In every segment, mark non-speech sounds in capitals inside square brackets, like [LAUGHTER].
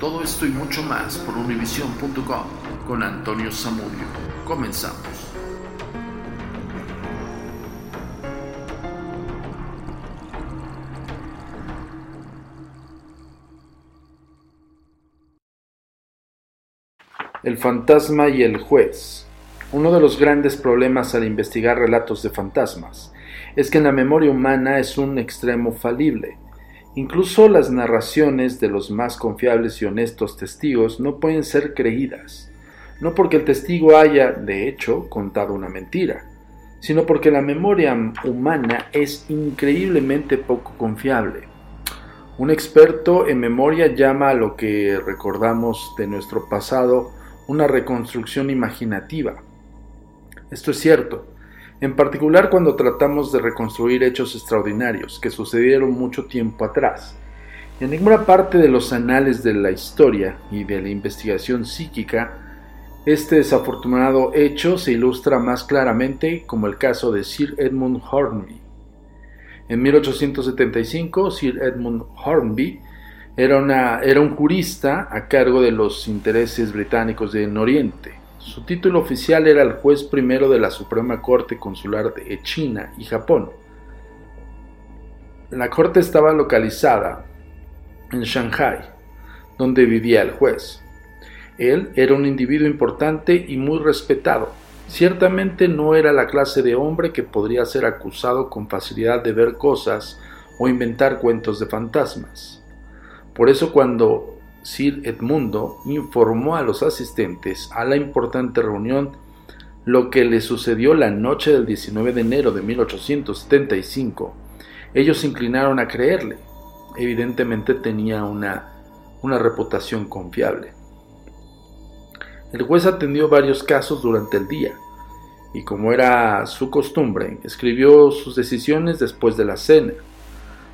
Todo esto y mucho más por univision.com con Antonio Zamudio. Comenzamos. El fantasma y el juez. Uno de los grandes problemas al investigar relatos de fantasmas es que en la memoria humana es un extremo falible Incluso las narraciones de los más confiables y honestos testigos no pueden ser creídas, no porque el testigo haya, de hecho, contado una mentira, sino porque la memoria humana es increíblemente poco confiable. Un experto en memoria llama a lo que recordamos de nuestro pasado una reconstrucción imaginativa. Esto es cierto, en particular cuando tratamos de reconstruir hechos extraordinarios que sucedieron mucho tiempo atrás. En ninguna parte de los anales de la historia y de la investigación psíquica, este desafortunado hecho se ilustra más claramente como el caso de Sir Edmund Hornby. En 1875, Sir Edmund Hornby era, un jurista a cargo de los intereses británicos en Oriente su título oficial era el juez primero de la Suprema Corte Consular de China y Japón. La corte estaba localizada en Shanghai, donde vivía el juez. Él era un individuo importante y muy respetado. Ciertamente no era la clase de hombre que podría ser acusado con facilidad de ver cosas o inventar cuentos de fantasmas. Por eso cuando Sir Edmundo informó a los asistentes a la importante reunión lo que le sucedió la noche del 19 de enero de 1875. Ellos se inclinaron a creerle. Evidentemente tenía una, una reputación confiable. El juez atendió varios casos durante el día y como era su costumbre, escribió sus decisiones después de la cena.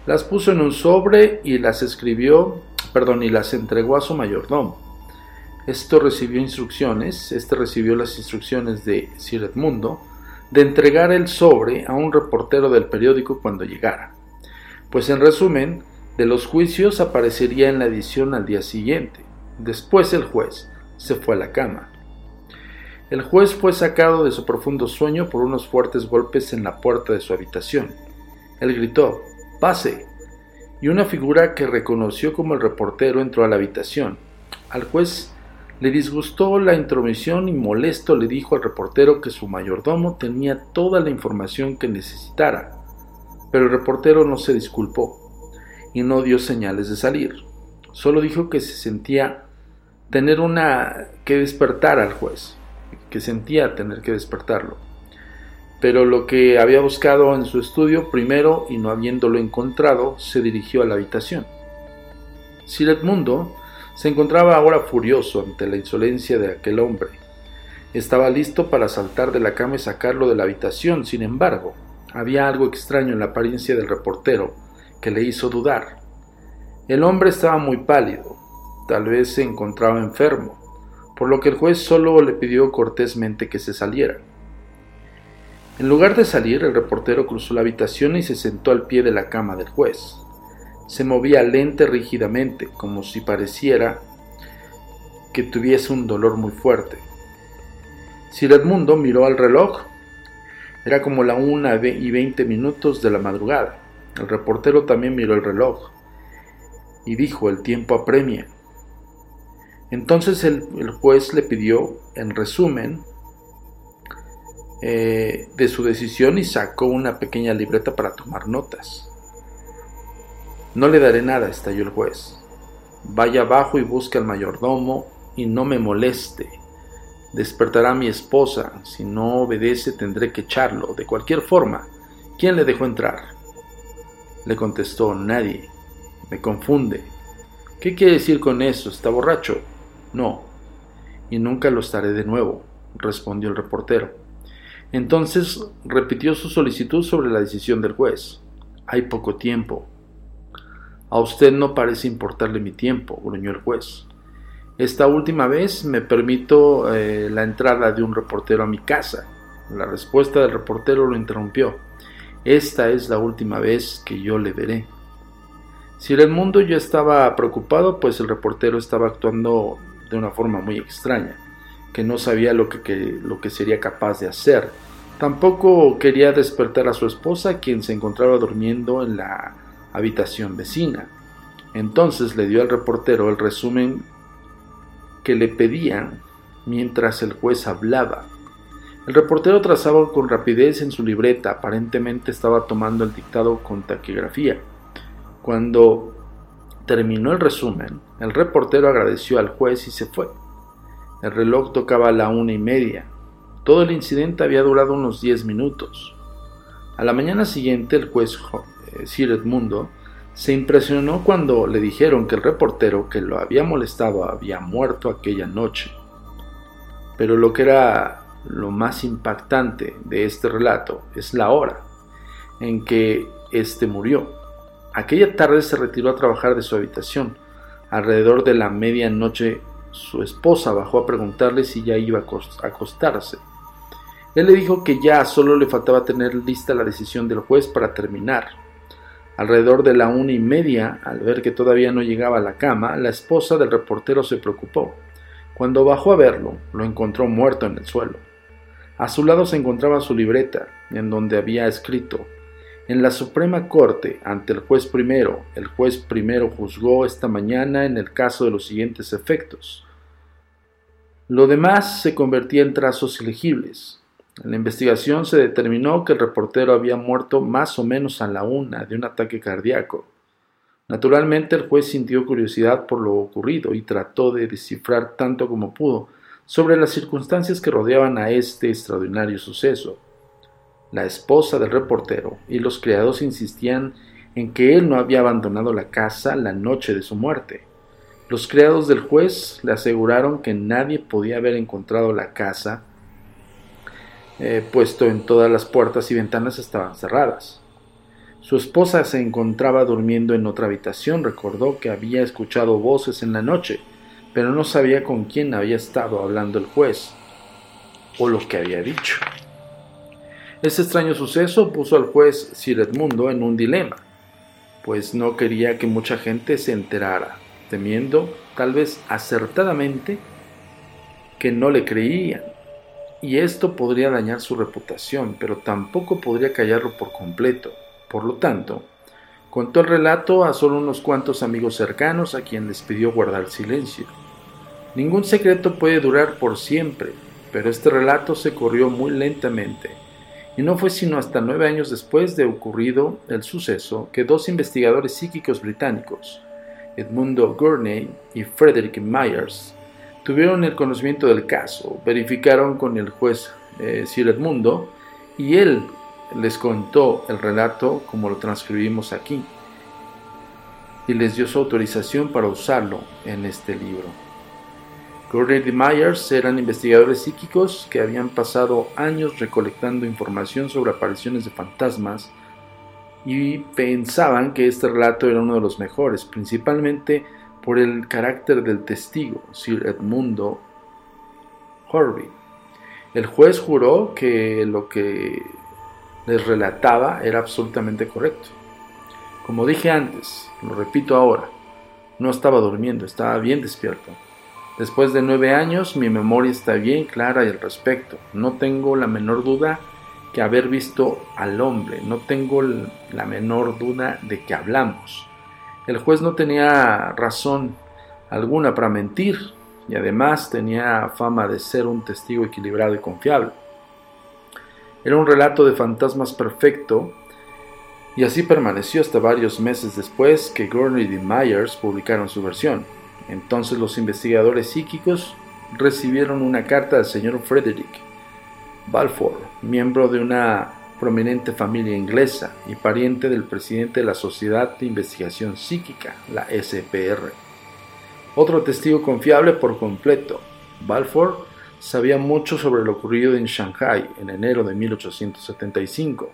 Las puso en un sobre y las escribió perdón, y las entregó a su mayordomo. Esto recibió instrucciones, este recibió las instrucciones de Sir Edmundo de entregar el sobre a un reportero del periódico cuando llegara. Pues en resumen, de los juicios aparecería en la edición al día siguiente. Después el juez se fue a la cama. El juez fue sacado de su profundo sueño por unos fuertes golpes en la puerta de su habitación. Él gritó, Pase y una figura que reconoció como el reportero entró a la habitación. Al juez le disgustó la intromisión y molesto le dijo al reportero que su mayordomo tenía toda la información que necesitara, pero el reportero no se disculpó y no dio señales de salir. Solo dijo que se sentía tener una que despertar al juez, que sentía tener que despertarlo pero lo que había buscado en su estudio primero y no habiéndolo encontrado, se dirigió a la habitación. Sir Edmundo se encontraba ahora furioso ante la insolencia de aquel hombre. Estaba listo para saltar de la cama y sacarlo de la habitación, sin embargo, había algo extraño en la apariencia del reportero que le hizo dudar. El hombre estaba muy pálido, tal vez se encontraba enfermo, por lo que el juez solo le pidió cortésmente que se saliera. En lugar de salir, el reportero cruzó la habitación y se sentó al pie de la cama del juez. Se movía lenta y rígidamente, como si pareciera que tuviese un dolor muy fuerte. Sir Edmundo miró al reloj. Era como la una y veinte minutos de la madrugada. El reportero también miró el reloj y dijo, el tiempo apremia. Entonces el, el juez le pidió, en resumen, eh, de su decisión y sacó una pequeña libreta para tomar notas. No le daré nada, estalló el juez. Vaya abajo y busque al mayordomo y no me moleste. Despertará a mi esposa. Si no obedece tendré que echarlo. De cualquier forma, ¿quién le dejó entrar? Le contestó, nadie. Me confunde. ¿Qué quiere decir con eso? ¿Está borracho? No, y nunca lo estaré de nuevo, respondió el reportero. Entonces repitió su solicitud sobre la decisión del juez. Hay poco tiempo. A usted no parece importarle mi tiempo, gruñó el juez. Esta última vez me permito eh, la entrada de un reportero a mi casa. La respuesta del reportero lo interrumpió. Esta es la última vez que yo le veré. Si el mundo ya estaba preocupado, pues el reportero estaba actuando de una forma muy extraña, que no sabía lo que, lo que sería capaz de hacer. Tampoco quería despertar a su esposa, quien se encontraba durmiendo en la habitación vecina. Entonces le dio al reportero el resumen que le pedían mientras el juez hablaba. El reportero trazaba con rapidez en su libreta, aparentemente estaba tomando el dictado con taquigrafía. Cuando terminó el resumen, el reportero agradeció al juez y se fue. El reloj tocaba la una y media. Todo el incidente había durado unos diez minutos. A la mañana siguiente, el juez eh, Sir Edmundo se impresionó cuando le dijeron que el reportero que lo había molestado había muerto aquella noche. Pero lo que era lo más impactante de este relato es la hora en que éste murió. Aquella tarde se retiró a trabajar de su habitación. Alrededor de la medianoche su esposa bajó a preguntarle si ya iba a acostarse. Él le dijo que ya solo le faltaba tener lista la decisión del juez para terminar. Alrededor de la una y media, al ver que todavía no llegaba a la cama, la esposa del reportero se preocupó. Cuando bajó a verlo, lo encontró muerto en el suelo. A su lado se encontraba su libreta, en donde había escrito en la Suprema Corte, ante el juez primero, el juez primero juzgó esta mañana en el caso de los siguientes efectos. Lo demás se convertía en trazos ilegibles. En la investigación se determinó que el reportero había muerto más o menos a la una de un ataque cardíaco. Naturalmente el juez sintió curiosidad por lo ocurrido y trató de descifrar tanto como pudo sobre las circunstancias que rodeaban a este extraordinario suceso. La esposa del reportero y los criados insistían en que él no había abandonado la casa la noche de su muerte. Los criados del juez le aseguraron que nadie podía haber encontrado la casa, eh, puesto en todas las puertas y ventanas estaban cerradas. Su esposa se encontraba durmiendo en otra habitación, recordó que había escuchado voces en la noche, pero no sabía con quién había estado hablando el juez o lo que había dicho. Este extraño suceso puso al juez Sir Edmundo en un dilema, pues no quería que mucha gente se enterara, temiendo, tal vez acertadamente, que no le creían. Y esto podría dañar su reputación, pero tampoco podría callarlo por completo. Por lo tanto, contó el relato a solo unos cuantos amigos cercanos a quien les pidió guardar silencio. Ningún secreto puede durar por siempre, pero este relato se corrió muy lentamente y no fue sino hasta nueve años después de ocurrido el suceso que dos investigadores psíquicos británicos, Edmundo Gurney y Frederick Myers, tuvieron el conocimiento del caso, verificaron con el juez eh, Sir Edmundo y él les contó el relato como lo transcribimos aquí y les dio su autorización para usarlo en este libro. Gurney y Myers eran investigadores psíquicos que habían pasado años recolectando información sobre apariciones de fantasmas y pensaban que este relato era uno de los mejores, principalmente por el carácter del testigo, Sir Edmundo Horby. El juez juró que lo que les relataba era absolutamente correcto. Como dije antes, lo repito ahora, no estaba durmiendo, estaba bien despierto. Después de nueve años, mi memoria está bien clara al respecto. No tengo la menor duda que haber visto al hombre. No tengo la menor duda de que hablamos. El juez no tenía razón alguna para mentir y además tenía fama de ser un testigo equilibrado y confiable. Era un relato de fantasmas perfecto y así permaneció hasta varios meses después que Gurney y Myers publicaron su versión. Entonces los investigadores psíquicos recibieron una carta del señor Frederick Balfour, miembro de una prominente familia inglesa y pariente del presidente de la Sociedad de Investigación Psíquica, la SPR. Otro testigo confiable por completo, Balfour, sabía mucho sobre lo ocurrido en Shanghai en enero de 1875.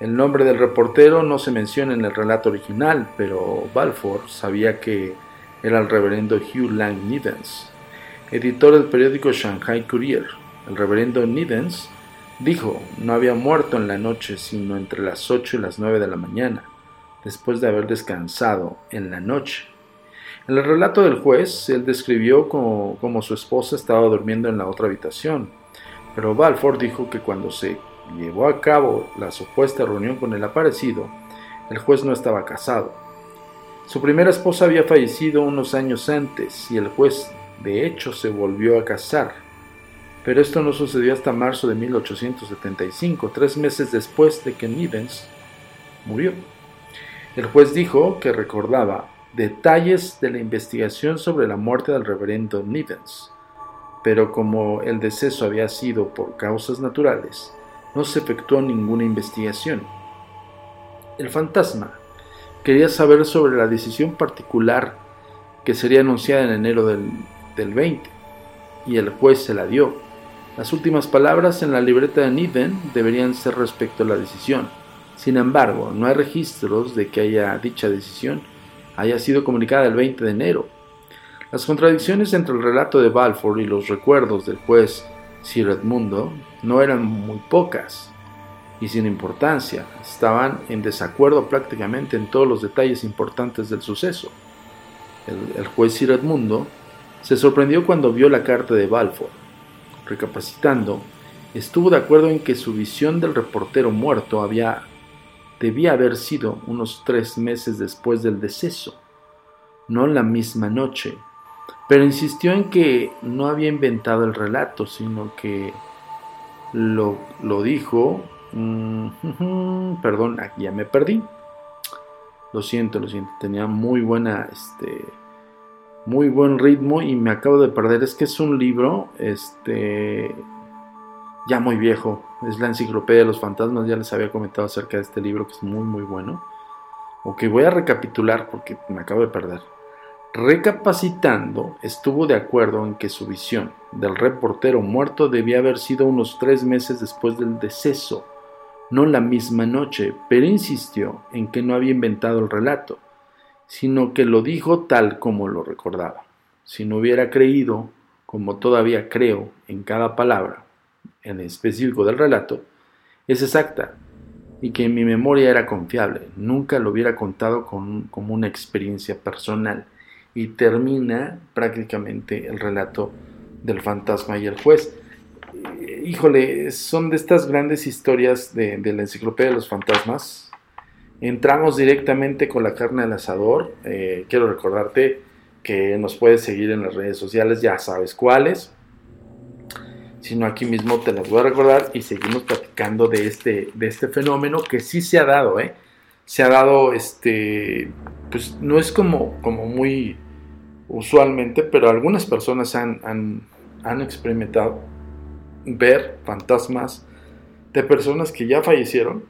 El nombre del reportero no se menciona en el relato original, pero Balfour sabía que era el reverendo Hugh Lang Nidens, editor del periódico Shanghai Courier. El reverendo Nidens dijo no había muerto en la noche sino entre las 8 y las 9 de la mañana, después de haber descansado en la noche. En el relato del juez, él describió como, como su esposa estaba durmiendo en la otra habitación, pero Balfour dijo que cuando se llevó a cabo la supuesta reunión con el aparecido, el juez no estaba casado. Su primera esposa había fallecido unos años antes y el juez de hecho se volvió a casar. Pero esto no sucedió hasta marzo de 1875, tres meses después de que Nivens murió. El juez dijo que recordaba detalles de la investigación sobre la muerte del reverendo Nivens, pero como el deceso había sido por causas naturales, no se efectuó ninguna investigación. El fantasma quería saber sobre la decisión particular que sería anunciada en enero del, 20, y el juez se la dio. Las últimas palabras en la libreta de Niven deberían ser respecto a la decisión. Sin embargo, no hay registros de que haya dicha decisión haya sido comunicada el 20 de enero. Las contradicciones entre el relato de Balfour y los recuerdos del juez Sir Edmundo no eran muy pocas y sin importancia, estaban en desacuerdo prácticamente en todos los detalles importantes del suceso. El, juez Sir Edmundo se sorprendió cuando vio la carta de Balfour. Recapacitando, estuvo de acuerdo en que su visión del reportero muerto había, debía haber sido unos tres meses después del deceso, no la misma noche pero insistió en que no había inventado el relato, sino que lo, dijo... Mm, [LAUGHS] perdón, aquí ya me perdí. Lo siento, lo siento. Tenía muy buena, este, muy buen ritmo y me acabo de perder. Es que es un libro, este, ya muy viejo. Es la Enciclopedia de los Fantasmas. Ya les había comentado acerca de este libro que es muy, muy bueno. Ok, voy a recapitular porque me acabo de perder. Recapacitando, estuvo de acuerdo en que su visión del reportero muerto debía haber sido unos tres meses después del deceso, no la misma noche, pero insistió en que no había inventado el relato, sino que lo dijo tal como lo recordaba. Si no hubiera creído, como todavía creo, en cada palabra, en específico del relato, es exacta, y que mi memoria era confiable, nunca lo hubiera contado como una experiencia personal y termina prácticamente el relato del fantasma y el juez. Híjole, son de estas grandes historias de, la enciclopedia de los fantasmas. Entramos directamente con la carne al asador. Eh, quiero recordarte que nos puedes seguir en las redes sociales, ya sabes cuáles. Si no, aquí mismo te las voy a recordar y seguimos platicando de este, de este fenómeno que sí se ha dado, ¿eh? Se ha dado, este, pues no es como, como muy usualmente, pero algunas personas han, experimentado ver fantasmas de personas que ya fallecieron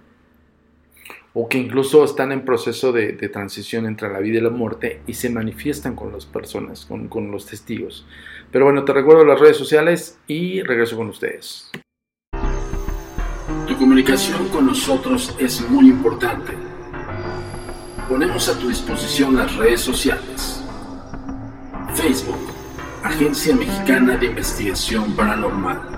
o que incluso están en proceso de, transición entre la vida y la muerte y se manifiestan con las personas, con, con los testigos. Pero bueno, te recuerdo las redes sociales y regreso con ustedes. Tu comunicación con nosotros es muy importante. Ponemos a tu disposición las redes sociales Facebook, Agencia Mexicana de Investigación Paranormal.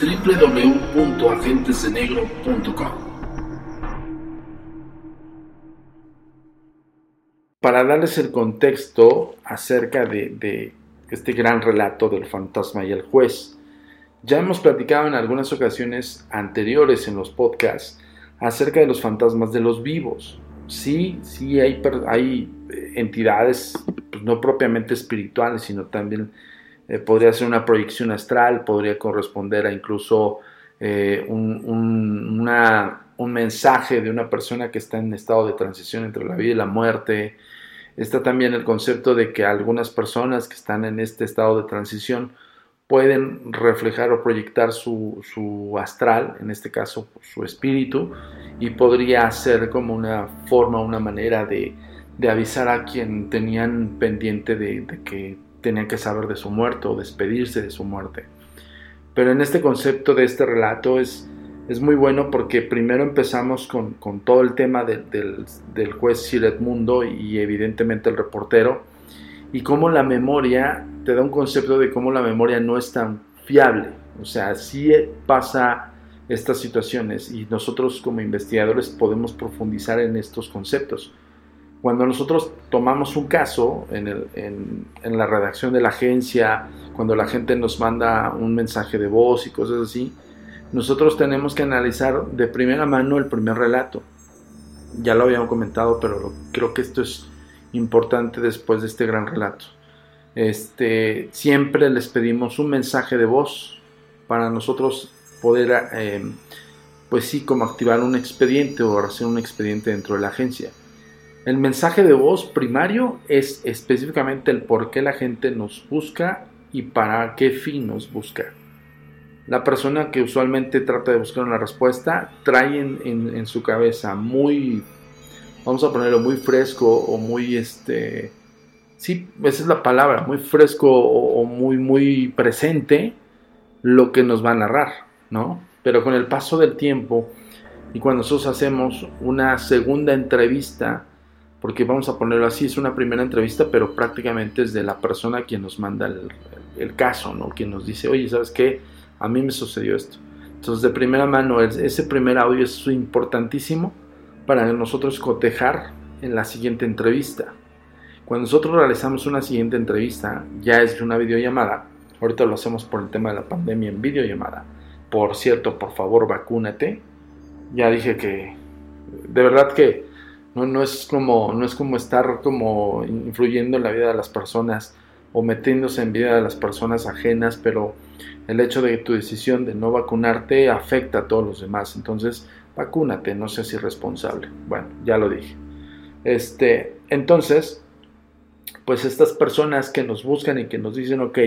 www.agentesdenegro.com. Para darles el contexto acerca de, este gran relato del fantasma y el juez, ya hemos platicado en algunas ocasiones anteriores en los podcasts acerca de los fantasmas de los vivos. Sí, sí hay, hay entidades pues, no propiamente espirituales, sino también eh, podría ser una proyección astral, podría corresponder a incluso eh, un, un, mensaje de una persona que está en estado de transición entre la vida y la muerte. Está también el concepto de que algunas personas que están en este estado de transición pueden reflejar o proyectar su, su astral, en este caso su espíritu, y podría ser como una forma, una manera de, de avisar a quien tenían pendiente de, que tenían que saber de su muerte o despedirse de su muerte. Pero en este concepto de este relato es, es muy bueno porque primero empezamos con, todo el tema del, del, juez Sir Edmundo y evidentemente el reportero y cómo la memoria te da un concepto de cómo la memoria no es tan fiable. O sea, sí pasa estas situaciones y nosotros como investigadores podemos profundizar en estos conceptos. Cuando nosotros tomamos un caso en, la redacción de la agencia, cuando la gente nos manda un mensaje de voz y cosas así, nosotros tenemos que analizar de primera mano el primer relato. Ya lo habíamos comentado, pero creo que esto es importante después de este gran relato. Este, siempre les pedimos un mensaje de voz para nosotros poder, eh, pues sí, como activar un expediente o hacer un expediente dentro de la agencia. El mensaje de voz primario es específicamente el por qué la gente nos busca y para qué fin nos busca. La persona que usualmente trata de buscar una respuesta trae en, su cabeza muy, vamos a ponerlo muy fresco o muy, este, sí, esa es la palabra, muy fresco o, o muy, muy presente lo que nos va a narrar, ¿no? Pero con el paso del tiempo y cuando nosotros hacemos una segunda entrevista, porque vamos a ponerlo así, es una primera entrevista, pero prácticamente es de la persona quien nos manda el, caso, ¿no? Quien nos dice, oye, ¿sabes qué? A mí me sucedió esto. Entonces, de primera mano, ese primer audio es importantísimo para nosotros cotejar en la siguiente entrevista. Cuando nosotros realizamos una siguiente entrevista, ya es una videollamada. Ahorita lo hacemos por el tema de la pandemia en videollamada. Por cierto, por favor, vacúnate. Ya dije que, de verdad que no, es como, no es como estar como influyendo en la vida de las personas o metiéndose en vida de las personas ajenas, pero el hecho de tu decisión de no vacunarte afecta a todos los demás. Entonces, vacúnate, no seas irresponsable. Bueno, ya lo dije. Este, entonces, pues estas personas que nos buscan y que nos dicen, ok,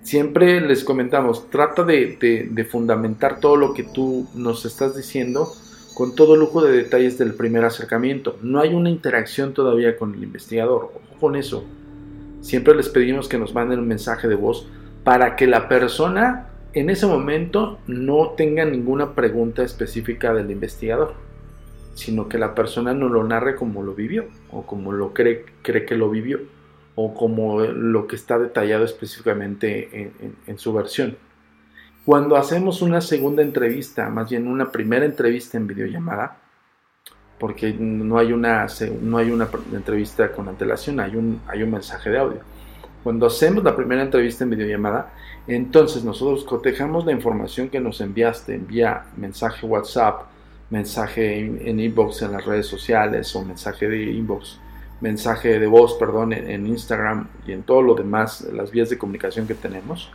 siempre les comentamos, trata de fundamentar todo lo que tú nos estás diciendo con todo lujo de detalles del primer acercamiento. No hay una interacción todavía con el investigador. Ojo con eso. Siempre les pedimos que nos manden un mensaje de voz para que la persona en ese momento no tenga ninguna pregunta específica del investigador, sino que la persona no lo narre como lo vivió o como lo cree, cree que lo vivió o como lo que está detallado específicamente en su versión. Cuando hacemos una segunda entrevista, más bien una primera entrevista en videollamada, porque no hay una, no hay una entrevista con antelación, hay un, hay un mensaje de audio. Cuando hacemos la primera entrevista en videollamada, entonces nosotros cotejamos la información que nos enviaste, envía mensaje WhatsApp, mensaje en inbox en las redes sociales o mensaje de inbox, mensaje de voz, perdón, en Instagram y en todo lo demás, las vías de comunicación que tenemos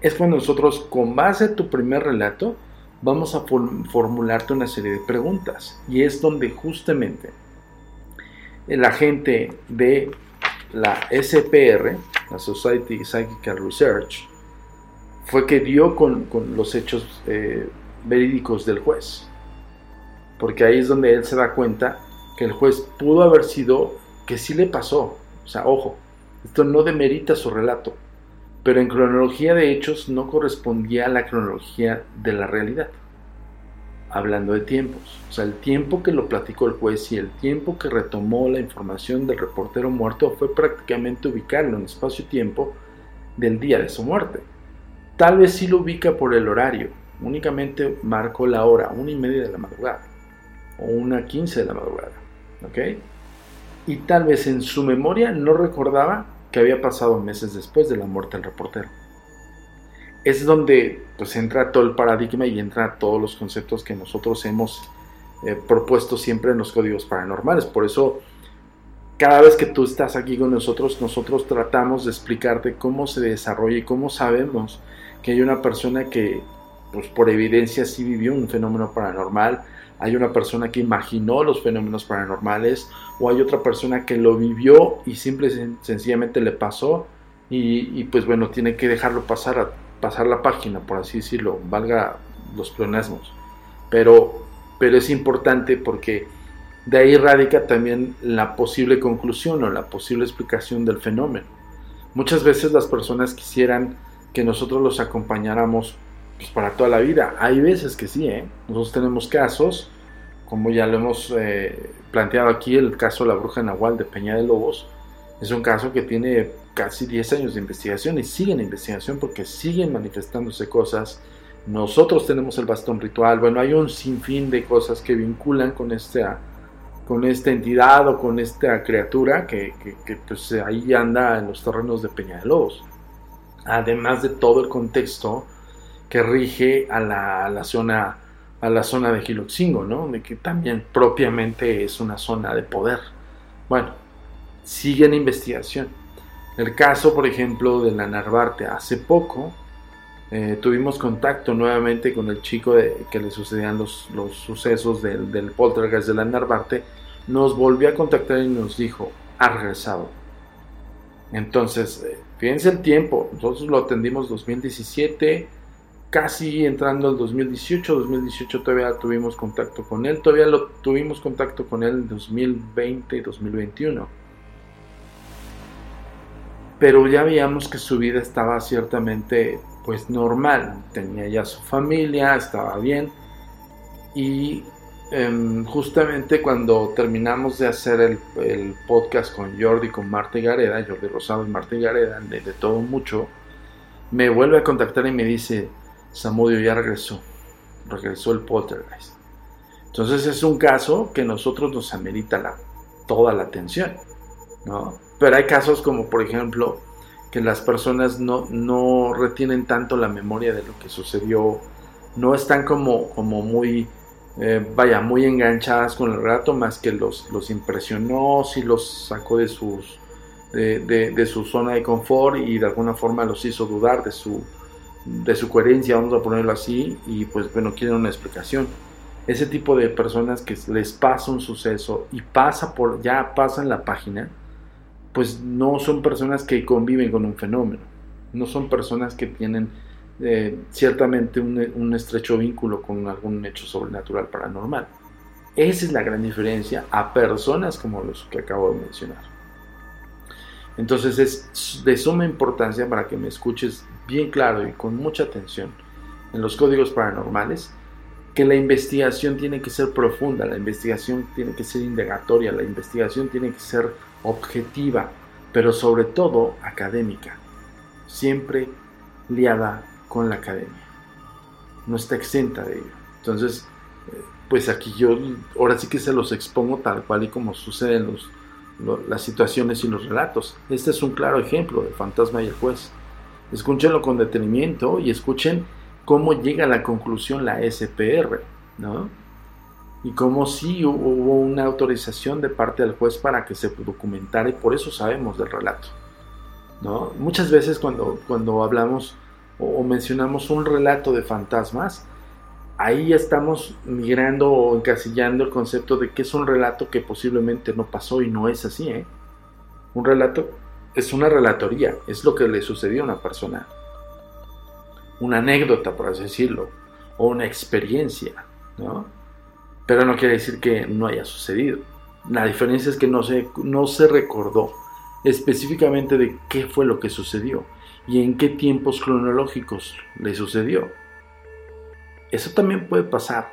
es cuando nosotros, con base a tu primer relato, vamos a formularte una serie de preguntas. Y es donde justamente la gente de la SPR, la Society Psychical Research, fue que dio con, los hechos eh, verídicos del juez. Porque ahí es donde él se da cuenta que el juez pudo haber sido, que sí le pasó. O sea, ojo, esto no demerita su relato pero en cronología de hechos no correspondía a la cronología de la realidad. Hablando de tiempos, o sea, el tiempo que lo platicó el juez y el tiempo que retomó la información del reportero muerto fue prácticamente ubicarlo en espacio-tiempo del día de su muerte. Tal vez sí lo ubica por el horario, únicamente marcó la hora, una y media de la madrugada, o una quince de la madrugada, ¿ok? Y tal vez en su memoria no recordaba que había pasado meses después de la muerte del reportero. Es donde pues entra todo el paradigma y entra todos los conceptos que nosotros hemos eh, propuesto siempre en los códigos paranormales. Por eso cada vez que tú estás aquí con nosotros, nosotros tratamos de explicarte cómo se desarrolla y cómo sabemos que hay una persona que, pues por evidencia, sí vivió un fenómeno paranormal, hay una persona que imaginó los fenómenos paranormales, o hay otra persona que lo vivió y simple y sencillamente le pasó, y, pues bueno, tiene que dejarlo pasar, pasar la página, por así decirlo, valga los pleonasmos. Pero, pero es importante porque de ahí radica también la posible conclusión o la posible explicación del fenómeno. Muchas veces las personas quisieran que nosotros los acompañáramos pues, para toda la vida. Hay veces que sí, ¿eh? Nosotros tenemos casos, como ya lo hemos eh, planteado aquí, el caso de la bruja Nahual de Peña de Lobos, es un caso que tiene casi 10 años de investigación y sigue en investigación porque siguen manifestándose cosas. Nosotros tenemos el bastón ritual, bueno, hay un sinfín de cosas que vinculan con esta con esta entidad o con esta criatura que, pues ahí anda en los terrenos de Peña de Lobos. Además de todo el contexto que rige a la, zona a la zona de Giloxingo, ¿no? Que también propiamente es una zona de poder. Bueno, sigue en investigación. El caso, por ejemplo, de la Narvarte, hace poco eh, tuvimos contacto nuevamente con el chico de, que le sucedían los, los sucesos del, del, poltergeist de la Narvarte, nos volvió a contactar y nos dijo, ha regresado. Entonces, eh, fíjense el tiempo, nosotros lo atendimos 2017, casi entrando al 2018, 2018 todavía tuvimos contacto con él, todavía lo tuvimos contacto con él en 2020 y 2021 pero ya veíamos que su vida estaba ciertamente pues normal, tenía ya su familia, estaba bien. Y em, justamente cuando terminamos de hacer el, podcast con Jordi, con Marta Gareda, Jordi Rosado y Marta Gareda, de, todo mucho, me vuelve a contactar y me dice, Samudio ya regresó, regresó el poltergeist. Entonces es un caso que nosotros nos amerita la, toda la atención, ¿no? Pero hay casos como, por ejemplo, que las personas no, no retienen tanto la memoria de lo que sucedió, no están como, como muy, eh, vaya, muy enganchadas con el relato, más que los, los impresionó, si los sacó de, sus, de, de, su zona de confort y de alguna forma los hizo dudar de su, de su coherencia, vamos a ponerlo así, y pues bueno, quieren una explicación. Ese tipo de personas que les pasa un suceso y pasa por, ya pasan la página, pues no son personas que conviven con un fenómeno, no son personas que tienen eh, ciertamente un, estrecho vínculo con algún hecho sobrenatural paranormal. Esa es la gran diferencia a personas como los que acabo de mencionar. Entonces es de suma importancia para que me escuches bien claro y con mucha atención en los códigos paranormales que la investigación tiene que ser profunda, la investigación tiene que ser indagatoria, la investigación tiene que ser objetiva, pero sobre todo académica, siempre liada con la academia. No está exenta de ello. Entonces, eh, pues aquí yo ahora sí que se los expongo tal cual y como suceden los, las situaciones y los relatos. Este es un claro ejemplo del fantasma y el juez. Escúchenlo con detenimiento y escuchen cómo llega a la conclusión la SPR, ¿no? y como si hubo una autorización de parte del juez para que se documentara y por eso sabemos del relato. ¿no? Muchas veces cuando, cuando hablamos o, mencionamos un relato de fantasmas, ahí estamos migrando o encasillando el concepto de que es un relato que posiblemente no pasó y no es así. ¿eh? Un relato es una relatoría, es lo que le sucedió a una persona. Una anécdota, por así decirlo, o una experiencia. ¿no? pero no quiere decir que no haya sucedido. La diferencia es que no se, no se recordó específicamente de qué fue lo que sucedió y en qué tiempos cronológicos le sucedió. Eso también puede pasar.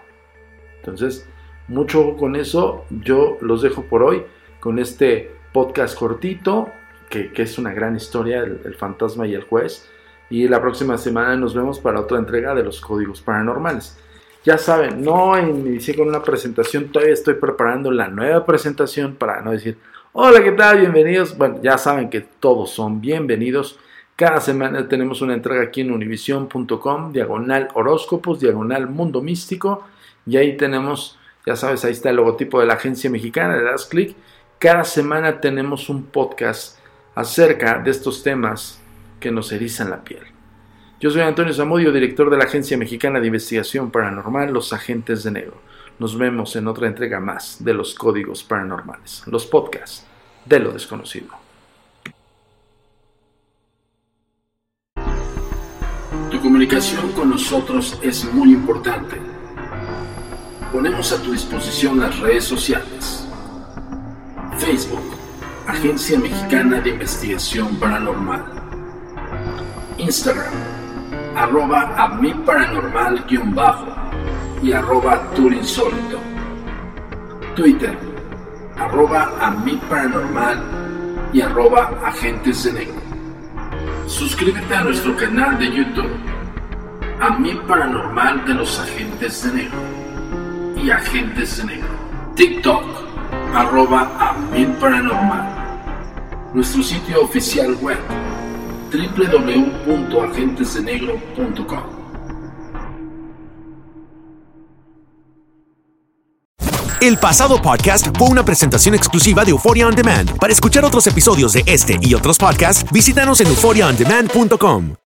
Entonces, mucho con eso. Yo los dejo por hoy con este podcast cortito, que, es una gran historia, el fantasma y el juez. Y la próxima semana nos vemos para otra entrega de los códigos paranormales. Ya saben, no inicié con una presentación, todavía estoy preparando la nueva presentación para no decir, hola, ¿qué tal? Bienvenidos. Bueno, ya saben que todos son bienvenidos. Cada semana tenemos una entrega aquí en univision.com, diagonal horóscopos, diagonal mundo místico. Y ahí tenemos, ya sabes, ahí está el logotipo de la agencia mexicana, le das clic. Cada semana tenemos un podcast acerca de estos temas que nos erizan la piel. Yo soy Antonio Zamudio, director de la Agencia Mexicana de Investigación Paranormal, Los Agentes de Negro. Nos vemos en otra entrega más de los Códigos Paranormales, los podcasts de lo desconocido. Comunicación con nosotros es muy importante. Ponemos a tu disposición las redes sociales. Facebook, Agencia Mexicana de Investigación Paranormal. Instagram, arroba a y arroba. Twitter, arroba y arroba agentes. Suscríbete a nuestro canal de YouTube, mi paranormal de los agentes de negro y agentes de negro. TikTok, arroba a mi paranormal. Nuestro sitio oficial web, www.agentesdenegro.com. El pasado podcast fue una presentación exclusiva de Euphoria On Demand. Para escuchar otros episodios de este y otros podcasts, visítanos en euphoriaondemand.com.